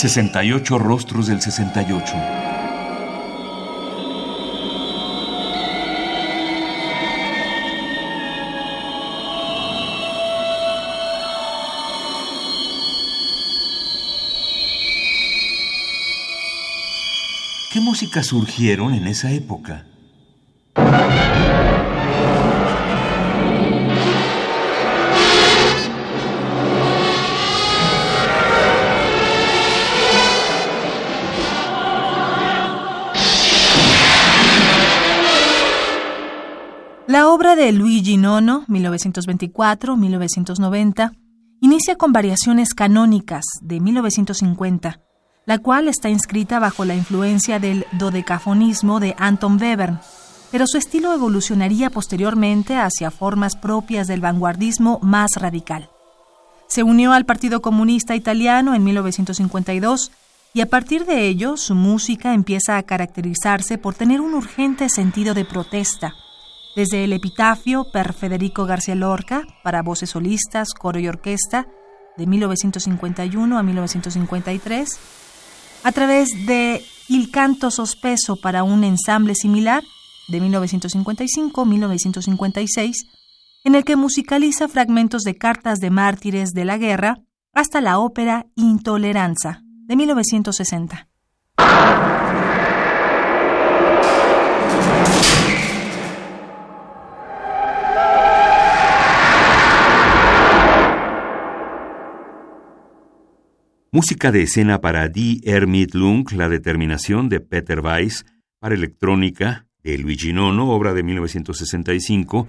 68 rostros del 68. ¿Qué músicas surgieron en esa época? La obra de Luigi Nono, 1924-1990, inicia con variaciones canónicas de 1950, la cual está inscrita bajo la influencia del dodecafonismo de Anton Webern, pero su estilo evolucionaría posteriormente hacia formas propias del vanguardismo más radical. Se unió al Partido Comunista Italiano en 1952 y a partir de ello su música empieza a caracterizarse por tener un urgente sentido de protesta, desde el epitafio per Federico García Lorca para voces solistas, coro y orquesta de 1951 a 1953, a través de Il canto sospeso para un ensamble similar de 1955-1956, en el que musicaliza fragmentos de cartas de mártires de la guerra, hasta la ópera Intoleranza de 1960. Música de escena para Die Ermittlung, la determinación de Peter Weiss, para electrónica de Luigi Nono, obra de 1965,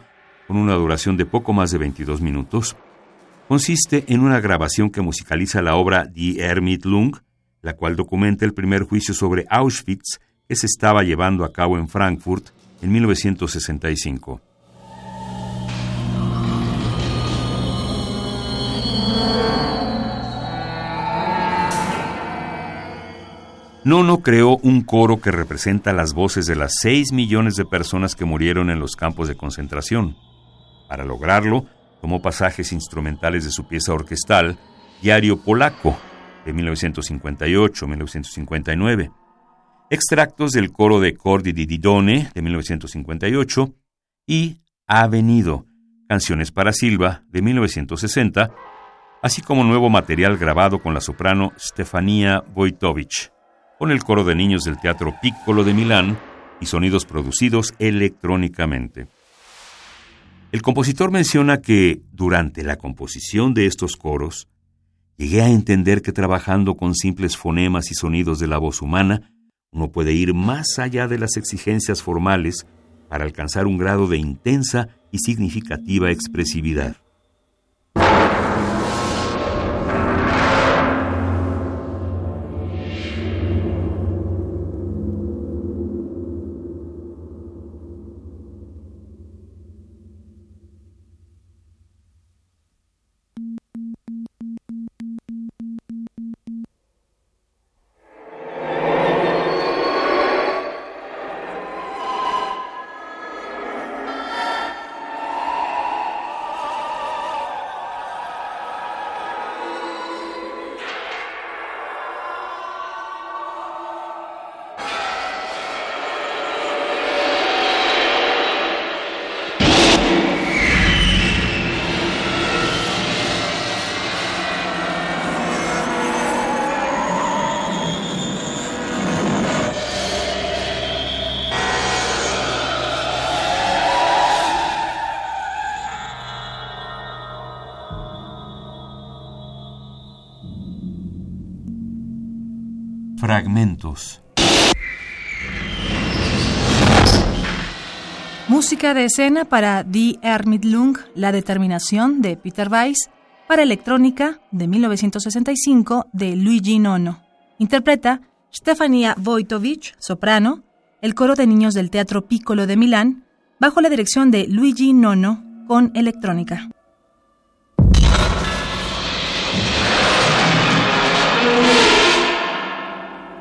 con una duración de poco más de 22 minutos. Consiste en una grabación que musicaliza la obra Die Ermittlung, la cual documenta el primer juicio sobre Auschwitz que se estaba llevando a cabo en Frankfurt en 1965. Nono creó un coro que representa las voces de las 6 millones de personas que murieron en los campos de concentración. Para lograrlo, tomó pasajes instrumentales de su pieza orquestal, Diario Polaco, de 1958-1959, extractos del coro de Cordi di Didone, de 1958, y Ha venido, Canciones para Silva, de 1960, así como nuevo material grabado con la soprano Stefania Wojtowicz con el coro de niños del Teatro Piccolo de Milán y sonidos producidos electrónicamente. El compositor menciona que, durante la composición de estos coros, llegué a entender que trabajando con simples fonemas y sonidos de la voz humana, uno puede ir más allá de las exigencias formales para alcanzar un grado de intensa y significativa expresividad. Fragmentos. Música de escena para Die Ermittlung, La Determinación de Peter Weiss, para electrónica de 1965 de Luigi Nono. Interpreta Stefania Wojtowicz, soprano, el coro de niños del Teatro Piccolo de Milán, bajo la dirección de Luigi Nono, con electrónica.